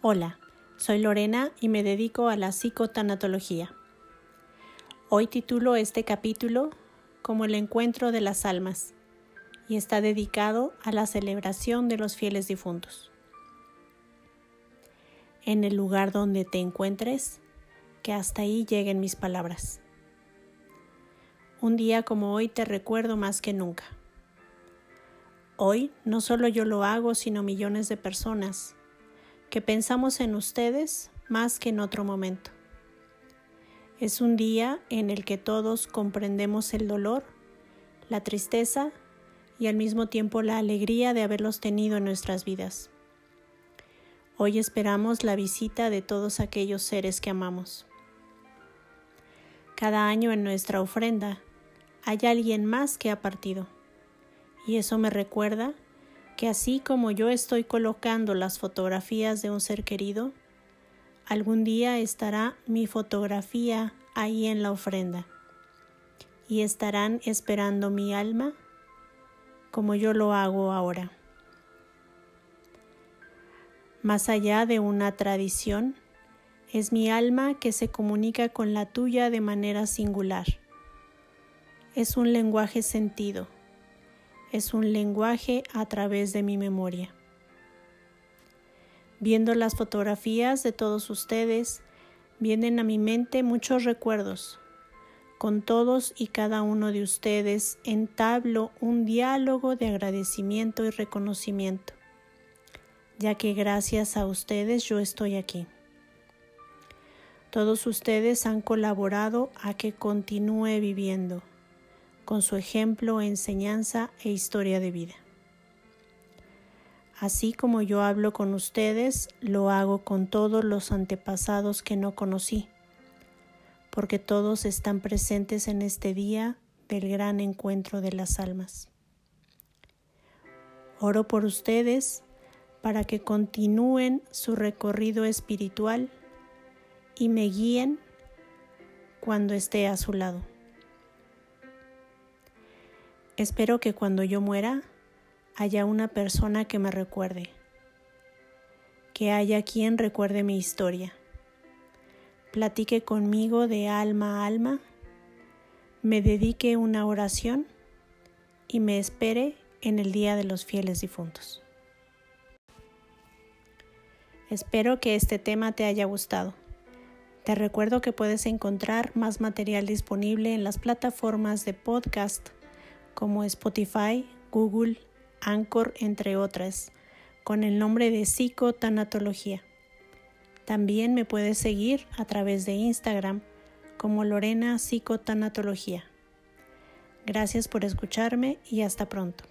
Hola, soy Lorena y me dedico a la psicotanatología. Hoy titulo este capítulo como el encuentro de las almas y está dedicado a la celebración de los fieles difuntos. En el lugar donde te encuentres, que hasta ahí lleguen mis palabras. Un día como hoy te recuerdo más que nunca. Hoy no solo yo lo hago, sino millones de personas que pensamos en ustedes más que en otro momento. Es un día en el que todos comprendemos el dolor, la tristeza y al mismo tiempo la alegría de haberlos tenido en nuestras vidas. Hoy esperamos la visita de todos aquellos seres que amamos. Cada año en nuestra ofrenda hay alguien más que ha partido. Y eso me recuerda que así como yo estoy colocando las fotografías de un ser querido, algún día estará mi fotografía ahí en la ofrenda y estarán esperando mi alma como yo lo hago ahora. Más allá de una tradición, es mi alma que se comunica con la tuya de manera singular. Es un lenguaje sentido es un lenguaje a través de mi memoria. Viendo las fotografías de todos ustedes, vienen a mi mente muchos recuerdos. Con todos y cada uno de ustedes entablo un diálogo de agradecimiento y reconocimiento, ya que gracias a ustedes yo estoy aquí. Todos ustedes han colaborado a que continúe viviendo con su ejemplo, enseñanza e historia de vida. Así como yo hablo con ustedes, lo hago con todos los antepasados que no conocí, porque todos están presentes en este día del gran encuentro de las almas. Oro por ustedes para que continúen su recorrido espiritual y me guíen cuando esté a su lado. Espero que cuando yo muera haya una persona que me recuerde, que haya quien recuerde mi historia, platique conmigo de alma a alma, me dedique una oración y me espere en el Día de los Fieles Difuntos. Espero que este tema te haya gustado. Te recuerdo que puedes encontrar más material disponible en las plataformas de podcast como Spotify, Google, Anchor, entre otras, con el nombre de psicotanatología. También me puedes seguir a través de Instagram como Lorena Psicotanatología. Gracias por escucharme y hasta pronto.